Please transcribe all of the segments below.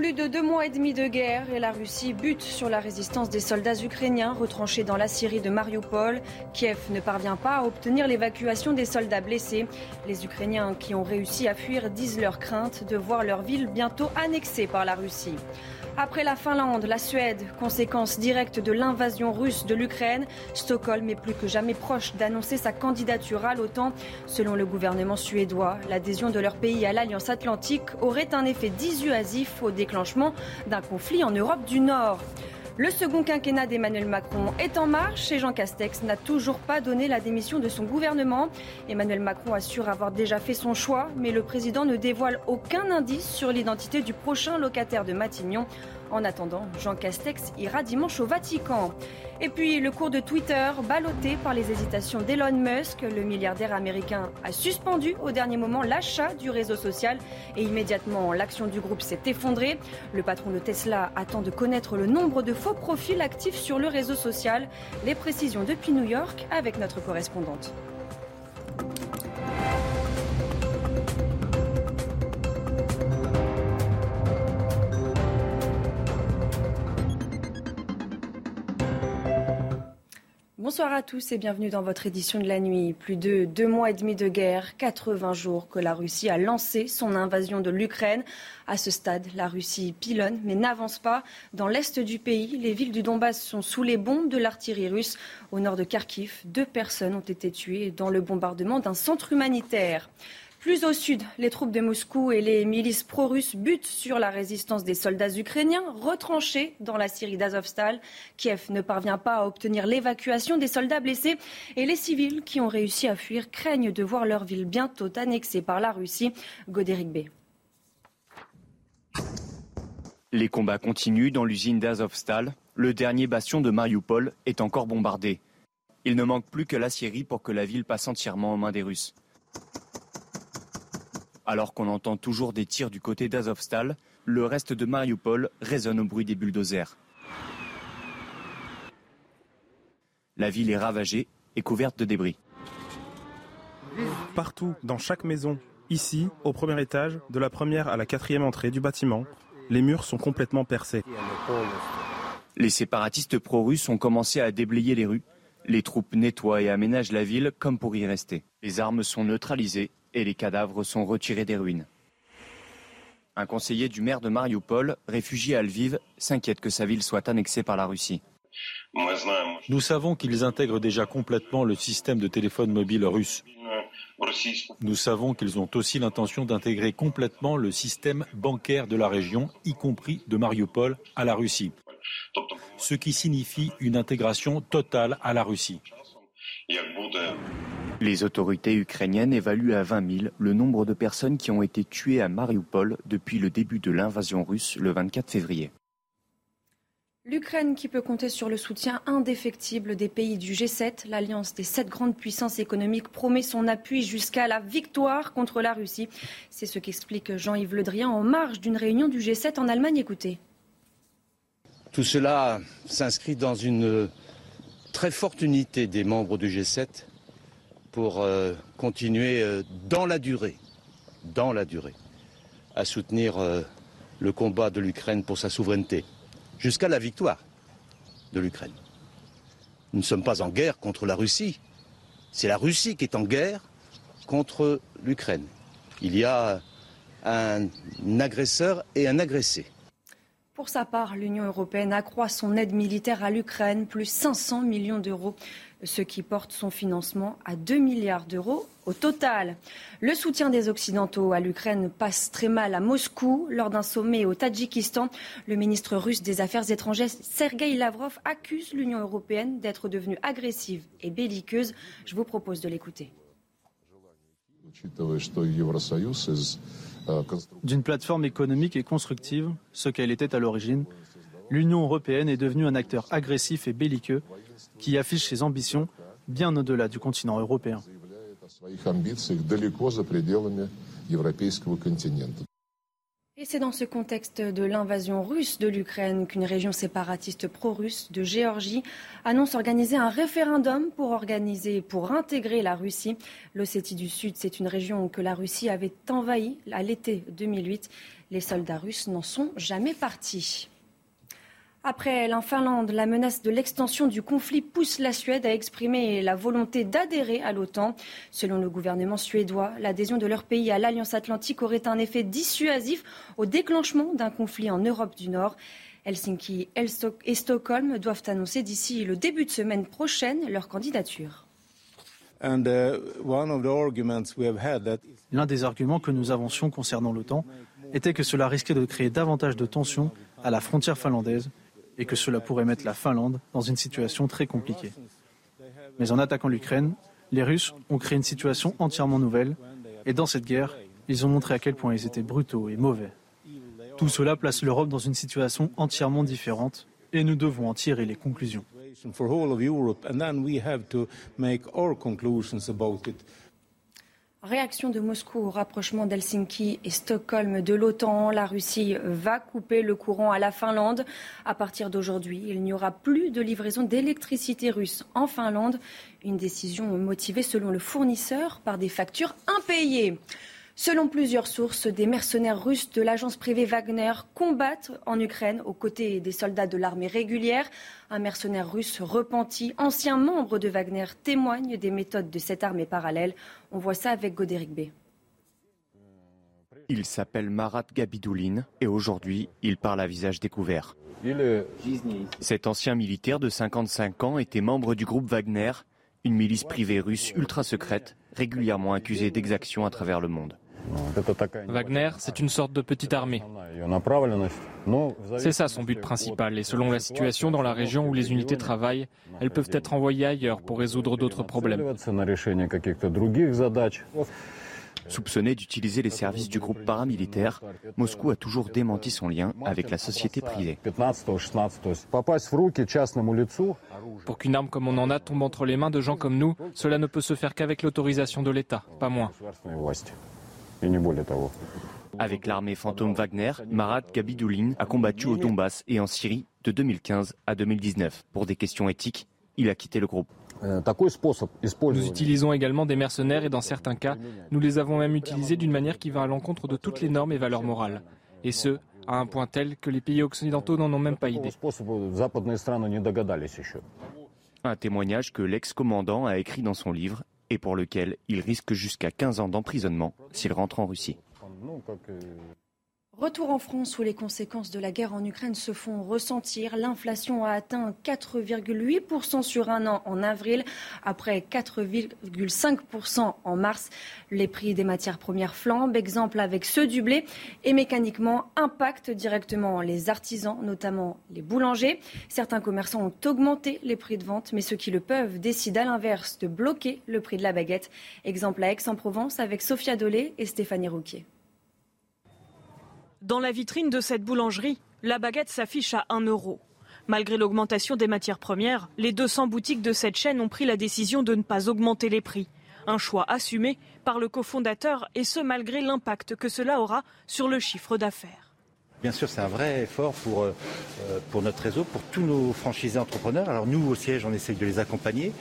Plus de deux mois et demi de guerre et la Russie bute sur la résistance des soldats ukrainiens retranchés dans la Syrie de Mariupol. Kiev ne parvient pas à obtenir l'évacuation des soldats blessés. Les Ukrainiens qui ont réussi à fuir disent leur crainte de voir leur ville bientôt annexée par la Russie. Après la Finlande, la Suède, conséquence directe de l'invasion russe de l'Ukraine, Stockholm est plus que jamais proche d'annoncer sa candidature à l'OTAN. Selon le gouvernement suédois, l'adhésion de leur pays à l'Alliance atlantique aurait un effet dissuasif au déclenchement d'un conflit en Europe du Nord. Le second quinquennat d'Emmanuel Macron est en marche et Jean Castex n'a toujours pas donné la démission de son gouvernement. Emmanuel Macron assure avoir déjà fait son choix, mais le président ne dévoile aucun indice sur l'identité du prochain locataire de Matignon. En attendant, Jean Castex ira dimanche au Vatican. Et puis le cours de Twitter, ballotté par les hésitations d'Elon Musk, le milliardaire américain a suspendu au dernier moment l'achat du réseau social et immédiatement l'action du groupe s'est effondrée. Le patron de Tesla attend de connaître le nombre de faux profils actifs sur le réseau social. Les précisions depuis New York avec notre correspondante. Bonsoir à tous et bienvenue dans votre édition de la nuit. Plus de deux mois et demi de guerre, 80 jours que la Russie a lancé son invasion de l'Ukraine. À ce stade, la Russie pilonne mais n'avance pas. Dans l'est du pays, les villes du Donbass sont sous les bombes de l'artillerie russe. Au nord de Kharkiv, deux personnes ont été tuées dans le bombardement d'un centre humanitaire. Plus au sud, les troupes de Moscou et les milices pro-russes butent sur la résistance des soldats ukrainiens retranchés dans la Syrie d'Azovstal. Kiev ne parvient pas à obtenir l'évacuation des soldats blessés et les civils qui ont réussi à fuir craignent de voir leur ville bientôt annexée par la Russie. Godéric B. Les combats continuent dans l'usine d'Azovstal. Le dernier bastion de Mariupol est encore bombardé. Il ne manque plus que la Syrie pour que la ville passe entièrement aux mains des Russes. Alors qu'on entend toujours des tirs du côté d'Azovstal, le reste de Mariupol résonne au bruit des bulldozers. La ville est ravagée et couverte de débris. Partout, dans chaque maison, ici, au premier étage, de la première à la quatrième entrée du bâtiment, les murs sont complètement percés. Les séparatistes pro-russes ont commencé à déblayer les rues. Les troupes nettoient et aménagent la ville comme pour y rester. Les armes sont neutralisées et les cadavres sont retirés des ruines. Un conseiller du maire de Mariupol, réfugié à Lviv, s'inquiète que sa ville soit annexée par la Russie. Nous savons qu'ils intègrent déjà complètement le système de téléphone mobile russe. Nous savons qu'ils ont aussi l'intention d'intégrer complètement le système bancaire de la région, y compris de Mariupol, à la Russie. Ce qui signifie une intégration totale à la Russie. Les autorités ukrainiennes évaluent à 20 000 le nombre de personnes qui ont été tuées à Mariupol depuis le début de l'invasion russe le 24 février. L'Ukraine qui peut compter sur le soutien indéfectible des pays du G7, l'alliance des sept grandes puissances économiques promet son appui jusqu'à la victoire contre la Russie. C'est ce qu'explique Jean-Yves Le Drian en marge d'une réunion du G7 en Allemagne. Écoutez. Tout cela s'inscrit dans une très forte unité des membres du G7 pour euh, continuer euh, dans la durée, dans la durée, à soutenir euh, le combat de l'Ukraine pour sa souveraineté, jusqu'à la victoire de l'Ukraine. Nous ne sommes pas en guerre contre la Russie, c'est la Russie qui est en guerre contre l'Ukraine. Il y a un agresseur et un agressé. Pour sa part, l'Union européenne accroît son aide militaire à l'Ukraine, plus 500 millions d'euros, ce qui porte son financement à 2 milliards d'euros au total. Le soutien des Occidentaux à l'Ukraine passe très mal à Moscou. Lors d'un sommet au Tadjikistan, le ministre russe des Affaires étrangères, Sergei Lavrov, accuse l'Union européenne d'être devenue agressive et belliqueuse. Je vous propose de l'écouter. D'une plateforme économique et constructive, ce qu'elle était à l'origine, l'Union européenne est devenue un acteur agressif et belliqueux qui affiche ses ambitions bien au-delà du continent européen. Et c'est dans ce contexte de l'invasion russe de l'Ukraine qu'une région séparatiste pro-russe de Géorgie annonce organiser un référendum pour organiser, pour intégrer la Russie. L'Ossétie du Sud, c'est une région que la Russie avait envahie à l'été 2008. Les soldats russes n'en sont jamais partis. Après la Finlande, la menace de l'extension du conflit pousse la Suède à exprimer la volonté d'adhérer à l'OTAN. Selon le gouvernement suédois, l'adhésion de leur pays à l'Alliance atlantique aurait un effet dissuasif au déclenchement d'un conflit en Europe du Nord. Helsinki et Stockholm doivent annoncer d'ici le début de semaine prochaine leur candidature. Uh, L'un des arguments que nous avancions concernant l'OTAN était que cela risquait de créer davantage de tensions à la frontière finlandaise et que cela pourrait mettre la Finlande dans une situation très compliquée. Mais en attaquant l'Ukraine, les Russes ont créé une situation entièrement nouvelle et dans cette guerre, ils ont montré à quel point ils étaient brutaux et mauvais. Tout cela place l'Europe dans une situation entièrement différente et nous devons en tirer les conclusions. Réaction de Moscou au rapprochement d'Helsinki et Stockholm de l'OTAN. La Russie va couper le courant à la Finlande. À partir d'aujourd'hui, il n'y aura plus de livraison d'électricité russe en Finlande. Une décision motivée selon le fournisseur par des factures impayées. Selon plusieurs sources, des mercenaires russes de l'agence privée Wagner combattent en Ukraine aux côtés des soldats de l'armée régulière. Un mercenaire russe repenti, ancien membre de Wagner, témoigne des méthodes de cette armée parallèle. On voit ça avec Godéric B. Il s'appelle Marat Gabidoulin et aujourd'hui, il parle à visage découvert. Cet ancien militaire de 55 ans était membre du groupe Wagner, une milice privée russe ultra secrète, régulièrement accusée d'exactions à travers le monde. Wagner, c'est une sorte de petite armée. C'est ça son but principal. Et selon la situation dans la région où les unités travaillent, elles peuvent être envoyées ailleurs pour résoudre d'autres problèmes. Soupçonné d'utiliser les services du groupe paramilitaire, Moscou a toujours démenti son lien avec la société privée. Pour qu'une arme comme on en a tombe entre les mains de gens comme nous, cela ne peut se faire qu'avec l'autorisation de l'État, pas moins. Avec l'armée fantôme Wagner, Marat Gabidoulin a combattu au Donbass et en Syrie de 2015 à 2019. Pour des questions éthiques, il a quitté le groupe. Nous utilisons également des mercenaires et dans certains cas, nous les avons même utilisés d'une manière qui va à l'encontre de toutes les normes et valeurs morales. Et ce, à un point tel que les pays occidentaux n'en ont même pas idée. Un témoignage que l'ex-commandant a écrit dans son livre et pour lequel il risque jusqu'à 15 ans d'emprisonnement s'il rentre en Russie. Retour en France où les conséquences de la guerre en Ukraine se font ressentir. L'inflation a atteint 4,8% sur un an en avril, après 4,5% en mars. Les prix des matières premières flambent, exemple avec ceux du blé, et mécaniquement impactent directement les artisans, notamment les boulangers. Certains commerçants ont augmenté les prix de vente, mais ceux qui le peuvent décident à l'inverse de bloquer le prix de la baguette. Exemple à Aix-en-Provence avec Sophia Dolé et Stéphanie Rouquier. Dans la vitrine de cette boulangerie, la baguette s'affiche à 1 euro. Malgré l'augmentation des matières premières, les 200 boutiques de cette chaîne ont pris la décision de ne pas augmenter les prix. Un choix assumé par le cofondateur et ce malgré l'impact que cela aura sur le chiffre d'affaires. Bien sûr, c'est un vrai effort pour, euh, pour notre réseau, pour tous nos franchisés entrepreneurs. Alors nous, au siège, on essaye de les accompagner.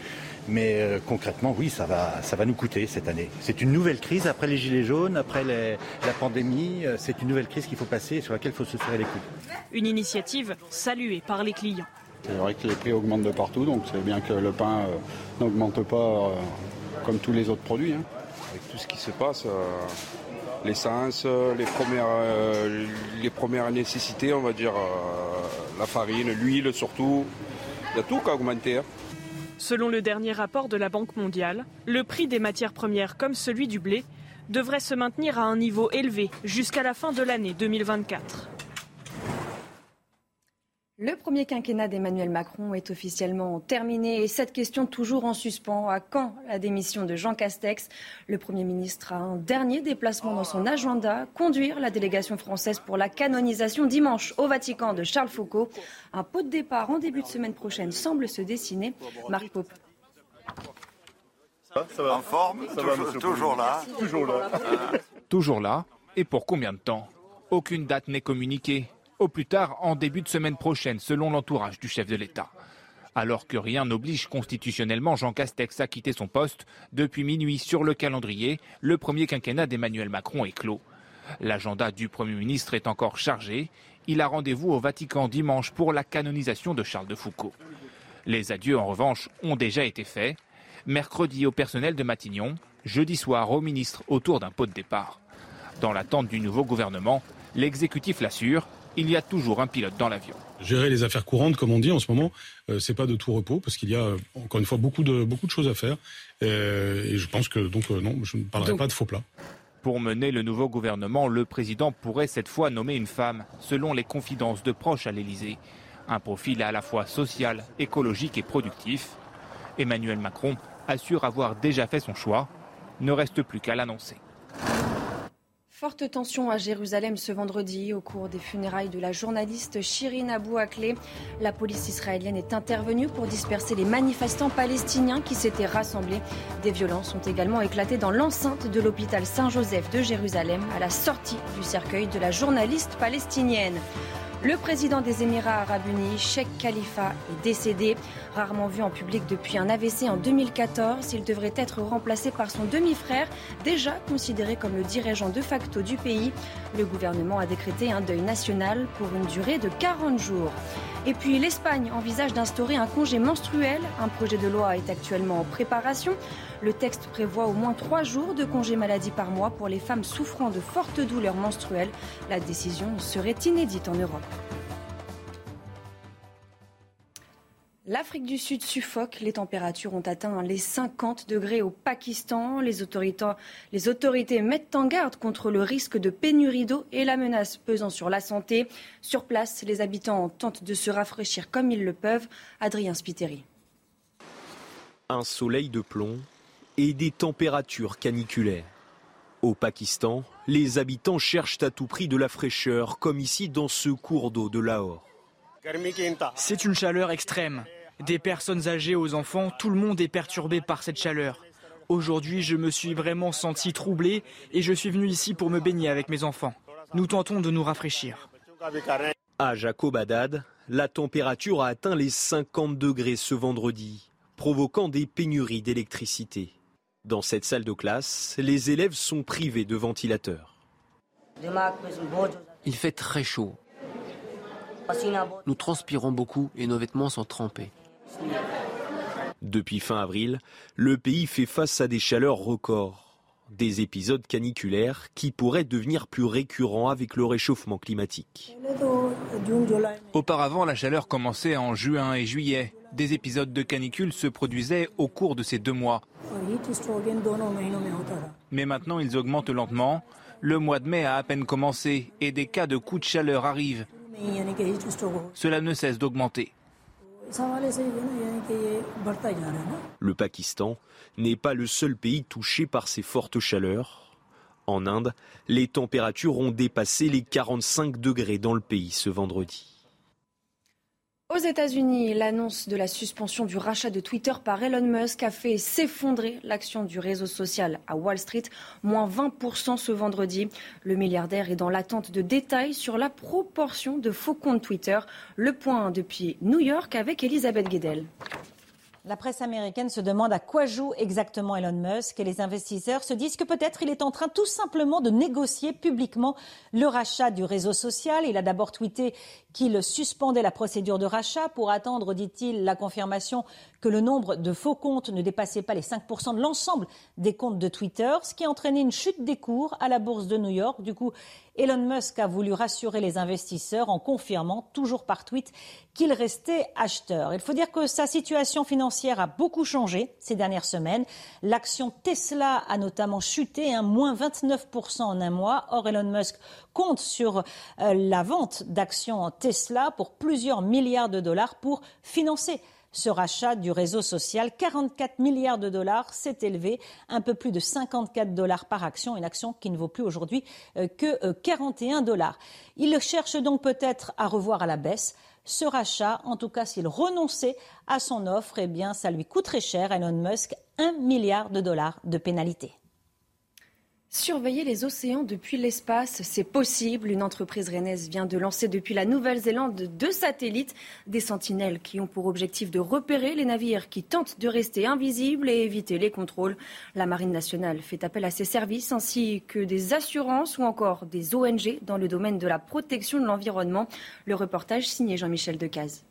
Mais euh, concrètement, oui, ça va, ça va nous coûter cette année. C'est une nouvelle crise après les gilets jaunes, après la pandémie. Euh, c'est une nouvelle crise qu'il faut passer et sur laquelle il faut se serrer les coudes. Une initiative saluée par les clients. C'est vrai que les prix augmentent de partout, donc c'est bien que le pain n'augmente pas comme tous les autres produits. Hein. Avec tout ce qui se passe, l'essence, les premières, euh, les premières nécessités, on va dire, euh, la farine, l'huile surtout. Il y a tout qui a augmenté. Hein. Selon le dernier rapport de la Banque mondiale, le prix des matières premières comme celui du blé devrait se maintenir à un niveau élevé jusqu'à la fin de l'année 2024. Le premier quinquennat d'Emmanuel Macron est officiellement terminé et cette question toujours en suspens. À quand la démission de Jean Castex? Le Premier ministre a un dernier déplacement dans son agenda, conduire la délégation française pour la canonisation dimanche au Vatican de Charles Foucault. Un pot de départ en début de semaine prochaine semble se dessiner. Marc Pope. En forme, toujours, là. Toujours là. toujours là. Et pour combien de temps? Aucune date n'est communiquée au plus tard en début de semaine prochaine, selon l'entourage du chef de l'État. Alors que rien n'oblige constitutionnellement Jean Castex à quitter son poste, depuis minuit sur le calendrier, le premier quinquennat d'Emmanuel Macron est clos. L'agenda du Premier ministre est encore chargé. Il a rendez-vous au Vatican dimanche pour la canonisation de Charles de Foucault. Les adieux, en revanche, ont déjà été faits. Mercredi au personnel de Matignon, jeudi soir au ministre autour d'un pot de départ. Dans l'attente du nouveau gouvernement, l'exécutif l'assure, il y a toujours un pilote dans l'avion. Gérer les affaires courantes, comme on dit en ce moment, euh, c'est pas de tout repos parce qu'il y a euh, encore une fois beaucoup de beaucoup de choses à faire. Euh, et je pense que donc non, je ne parlerai pas de faux plats. Pour mener le nouveau gouvernement, le président pourrait cette fois nommer une femme, selon les confidences de proches à l'Élysée. Un profil à la fois social, écologique et productif. Emmanuel Macron assure avoir déjà fait son choix. Ne reste plus qu'à l'annoncer. Forte tension à Jérusalem ce vendredi au cours des funérailles de la journaliste Shirin Abu Akleh. La police israélienne est intervenue pour disperser les manifestants palestiniens qui s'étaient rassemblés. Des violences ont également éclaté dans l'enceinte de l'hôpital Saint-Joseph de Jérusalem à la sortie du cercueil de la journaliste palestinienne. Le président des Émirats arabes unis, Sheikh Khalifa, est décédé. Rarement vu en public depuis un AVC en 2014, il devrait être remplacé par son demi-frère, déjà considéré comme le dirigeant de facto du pays. Le gouvernement a décrété un deuil national pour une durée de 40 jours. Et puis l'Espagne envisage d'instaurer un congé menstruel. Un projet de loi est actuellement en préparation. Le texte prévoit au moins trois jours de congé maladie par mois pour les femmes souffrant de fortes douleurs menstruelles. La décision serait inédite en Europe. L'Afrique du Sud suffoque. Les températures ont atteint les 50 degrés au Pakistan. Les autorités, les autorités, mettent en garde contre le risque de pénurie d'eau et la menace pesant sur la santé. Sur place, les habitants tentent de se rafraîchir comme ils le peuvent. Adrien Spiteri. Un soleil de plomb, et des températures caniculaires. Au Pakistan, les habitants cherchent à tout prix de la fraîcheur, comme ici dans ce cours d'eau de Lahore. C'est une chaleur extrême. Des personnes âgées aux enfants, tout le monde est perturbé par cette chaleur. Aujourd'hui, je me suis vraiment senti troublé et je suis venu ici pour me baigner avec mes enfants. Nous tentons de nous rafraîchir. À Jacobadad, la température a atteint les 50 degrés ce vendredi, provoquant des pénuries d'électricité. Dans cette salle de classe, les élèves sont privés de ventilateurs. Il fait très chaud. Nous transpirons beaucoup et nos vêtements sont trempés. Depuis fin avril, le pays fait face à des chaleurs records, des épisodes caniculaires qui pourraient devenir plus récurrents avec le réchauffement climatique. Auparavant, la chaleur commençait en juin et juillet. Des épisodes de canicule se produisaient au cours de ces deux mois. Mais maintenant, ils augmentent lentement. Le mois de mai a à peine commencé et des cas de coups de chaleur arrivent. Cela ne cesse d'augmenter. Le Pakistan n'est pas le seul pays touché par ces fortes chaleurs. En Inde, les températures ont dépassé les 45 degrés dans le pays ce vendredi. Aux États-Unis, l'annonce de la suspension du rachat de Twitter par Elon Musk a fait s'effondrer l'action du réseau social à Wall Street, moins 20% ce vendredi. Le milliardaire est dans l'attente de détails sur la proportion de faux comptes Twitter. Le point depuis New York avec Elisabeth Guedel. La presse américaine se demande à quoi joue exactement Elon Musk et les investisseurs se disent que peut-être il est en train tout simplement de négocier publiquement le rachat du réseau social. Il a d'abord tweeté qu'il suspendait la procédure de rachat pour attendre, dit-il, la confirmation que le nombre de faux comptes ne dépassait pas les 5% de l'ensemble des comptes de Twitter, ce qui a entraîné une chute des cours à la bourse de New York. Du coup, Elon Musk a voulu rassurer les investisseurs en confirmant, toujours par tweet, qu'il restait acheteur. Il faut dire que sa situation financière a beaucoup changé ces dernières semaines. L'action Tesla a notamment chuté, un moins 29% en un mois. Or, Elon Musk compte sur euh, la vente d'actions Tesla pour plusieurs milliards de dollars pour financer ce rachat du réseau social, 44 milliards de dollars, s'est élevé, un peu plus de 54 dollars par action, une action qui ne vaut plus aujourd'hui euh, que 41 euh, dollars. Il cherche donc peut-être à revoir à la baisse ce rachat. En tout cas, s'il renonçait à son offre, eh bien, ça lui coûterait cher, Elon Musk, un milliard de dollars de pénalité. Surveiller les océans depuis l'espace, c'est possible. Une entreprise rennaise vient de lancer depuis la Nouvelle-Zélande deux satellites, des sentinelles qui ont pour objectif de repérer les navires qui tentent de rester invisibles et éviter les contrôles. La Marine nationale fait appel à ses services ainsi que des assurances ou encore des ONG dans le domaine de la protection de l'environnement. Le reportage signé Jean-Michel Decaze.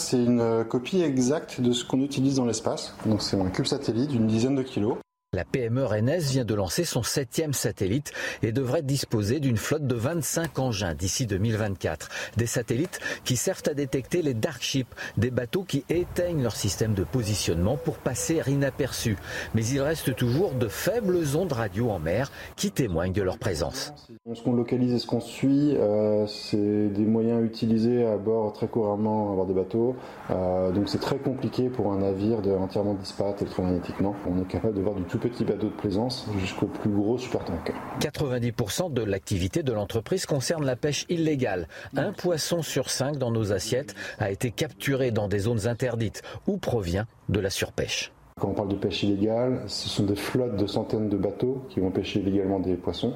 C'est une copie exacte de ce qu'on utilise dans l'espace. Donc c'est un cube satellite d'une dizaine de kilos. La PME rennaise vient de lancer son septième satellite et devrait disposer d'une flotte de 25 engins d'ici 2024. Des satellites qui servent à détecter les dark ships, des bateaux qui éteignent leur système de positionnement pour passer inaperçus. Mais il reste toujours de faibles ondes radio en mer qui témoignent de leur présence. Ce qu'on localise et ce qu'on suit, euh, c'est des moyens utilisés à bord très couramment à bord des bateaux. Euh, donc c'est très compliqué pour un navire de entièrement disparaître électromagnétiquement. On est capable de voir du tout petit bateau de plaisance jusqu'au plus gros supertanker. 90% de l'activité de l'entreprise concerne la pêche illégale. Un poisson sur cinq dans nos assiettes a été capturé dans des zones interdites ou provient de la surpêche? Quand on parle de pêche illégale, ce sont des flottes de centaines de bateaux qui vont pêcher illégalement des poissons.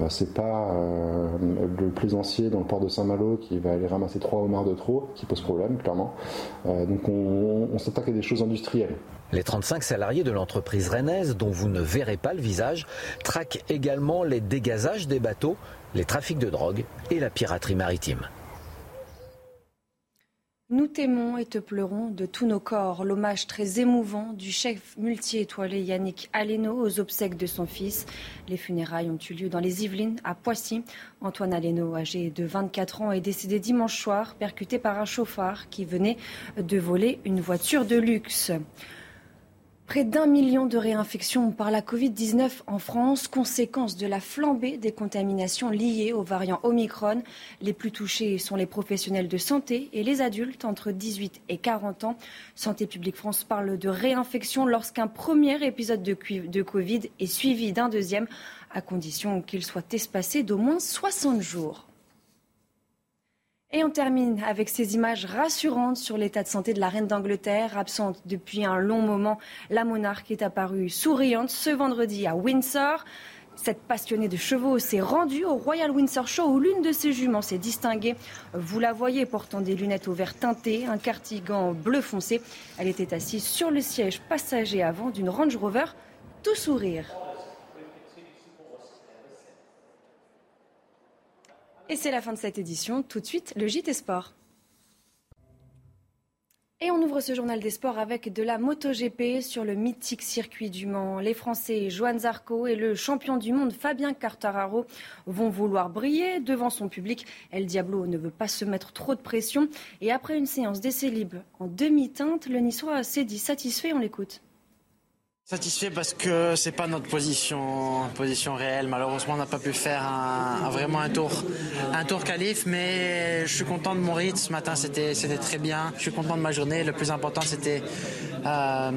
Euh, c'est pas euh, le plaisancier dans le port de Saint-Malo qui va aller ramasser trois homards de trop qui pose problème, clairement. Euh, donc on, on s'attaque à des choses industrielles. Les 35 salariés de l'entreprise rennaise, dont vous ne verrez pas le visage, traquent également les dégazages des bateaux, les trafics de drogue et la piraterie maritime. Nous t'aimons et te pleurons de tous nos corps. L'hommage très émouvant du chef multi-étoilé Yannick Aleno aux obsèques de son fils. Les funérailles ont eu lieu dans les Yvelines, à Poissy. Antoine Aleno, âgé de 24 ans, est décédé dimanche soir, percuté par un chauffard qui venait de voler une voiture de luxe. Près d'un million de réinfections par la Covid-19 en France, conséquence de la flambée des contaminations liées au variant Omicron. Les plus touchés sont les professionnels de santé et les adultes entre 18 et 40 ans. Santé publique France parle de réinfection lorsqu'un premier épisode de, de Covid est suivi d'un deuxième, à condition qu'il soit espacé d'au moins 60 jours. Et on termine avec ces images rassurantes sur l'état de santé de la reine d'Angleterre, absente depuis un long moment. La monarque est apparue souriante ce vendredi à Windsor. Cette passionnée de chevaux s'est rendue au Royal Windsor Show où l'une de ses juments s'est distinguée. Vous la voyez portant des lunettes au vert teinté, un cardigan bleu foncé. Elle était assise sur le siège passager avant d'une Range Rover, tout sourire. Et c'est la fin de cette édition. Tout de suite, le JT Sport. Et on ouvre ce journal des sports avec de la MotoGP sur le mythique circuit du Mans. Les Français Joan Zarco et le champion du monde Fabien Quartararo vont vouloir briller devant son public. El Diablo ne veut pas se mettre trop de pression. Et après une séance d'essai libre en demi-teinte, le Niçois s'est dit satisfait. On l'écoute. Satisfait parce que c'est pas notre position, position réelle. Malheureusement, on n'a pas pu faire un, vraiment un tour, un tour qualif, mais je suis content de mon rythme. Ce matin, c'était, c'était très bien. Je suis content de ma journée. Le plus important, c'était euh,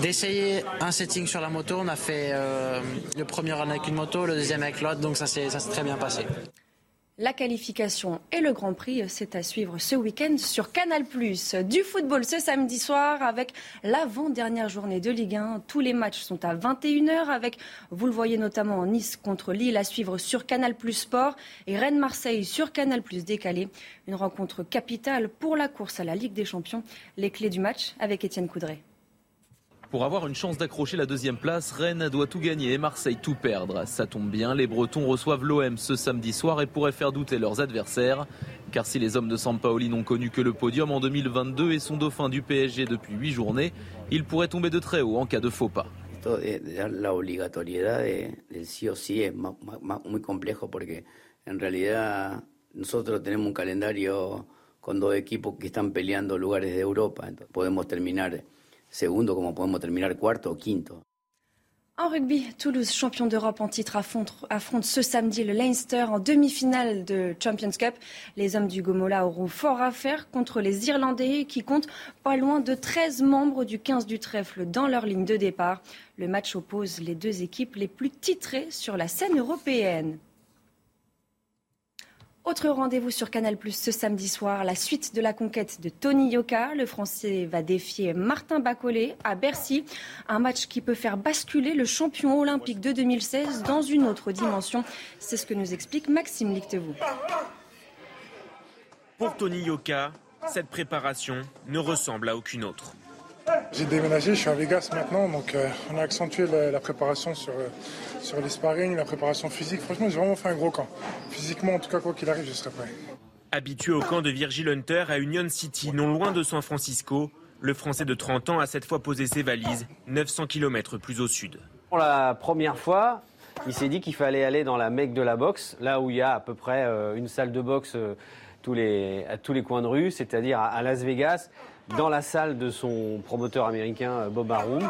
d'essayer un setting sur la moto. On a fait euh, le premier run avec une moto, le deuxième avec l'autre, donc ça s'est, ça s'est très bien passé. La qualification et le Grand Prix, c'est à suivre ce week-end sur Canal+. Du football ce samedi soir avec l'avant-dernière journée de Ligue 1. Tous les matchs sont à 21h avec, vous le voyez notamment en Nice contre Lille à suivre sur Canal+, Sport et Rennes-Marseille sur Canal+, décalé. Une rencontre capitale pour la course à la Ligue des Champions. Les clés du match avec Étienne Coudray. Pour avoir une chance d'accrocher la deuxième place, Rennes doit tout gagner et Marseille tout perdre. Ça tombe bien, les Bretons reçoivent l'OM ce samedi soir et pourraient faire douter leurs adversaires. Car si les hommes de Sampaoli n'ont connu que le podium en 2022 et sont dauphins du PSG depuis 8 journées, ils pourraient tomber de très haut en cas de faux pas. La obligatoriedad del sí o sí es muy complejo porque en realidad nosotros tenemos un calendario con dos equipos que están peleando lugares de Europa. Podemos terminar En rugby, Toulouse, champion d'Europe en titre, affronte, ce samedi le Leinster en demi-finale de Champions Cup. Les hommes du Gomola auront fort à faire contre les Irlandais qui comptent pas loin de 13 membres du 15 du trèfle dans leur ligne de départ. Le match oppose les deux équipes les plus titrées sur la scène européenne. Autre rendez-vous sur Canal Plus ce samedi soir, la suite de la conquête de Tony Yoka. Le Français va défier Martin Bacolé à Bercy. Un match qui peut faire basculer le champion olympique de 2016 dans une autre dimension. C'est ce que nous explique Maxime Lictevaux. Pour Tony Yoka, cette préparation ne ressemble à aucune autre. J'ai déménagé, je suis à Vegas maintenant, donc euh, on a accentué la, préparation sur, euh, sur les sparring, la préparation physique. Franchement, j'ai vraiment fait un gros camp. Physiquement, en tout cas, quoi qu'il arrive, je serai prêt. Habitué au camp de Virgil Hunter à Union City, non loin de San Francisco, le Français de 30 ans a cette fois posé ses valises 900 km plus au sud. Pour la première fois, il s'est dit qu'il fallait aller dans la mecque de la boxe, là où il y a à peu près euh, une salle de boxe tous les, à tous les coins de rue, c'est-à-dire à Las Vegas dans la salle de son promoteur américain Bob Arum.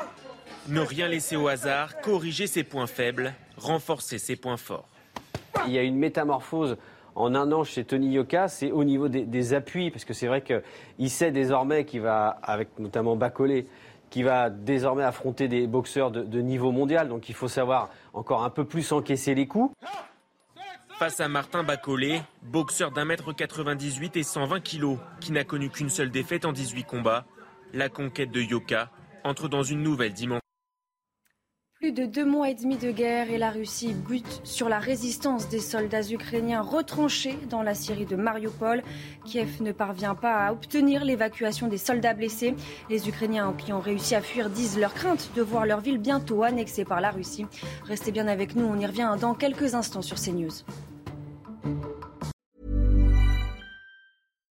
Ne rien laisser au hasard, corriger ses points faibles, renforcer ses points forts. Il y a une métamorphose en un an chez Tony Yoka, c'est au niveau des, appuis, parce que c'est vrai qu'il sait désormais qu'il va, avec notamment Bacolé, qui va désormais affronter des boxeurs de, de niveau mondial. Donc il faut savoir encore un peu plus encaisser les coups. Face à Martin Bacolé, boxeur d'un mètre 98 et 120 kilos, qui n'a connu qu'une seule défaite en 18 combats, la conquête de Yoka entre dans une nouvelle dimension. Plus de deux mois et demi de guerre et la Russie bute sur la résistance des soldats ukrainiens retranchés dans la Syrie de Mariupol. Kiev ne parvient pas à obtenir l'évacuation des soldats blessés. Les Ukrainiens qui ont réussi à fuir disent leur crainte de voir leur ville bientôt annexée par la Russie. Restez bien avec nous, on y revient dans quelques instants sur CNews.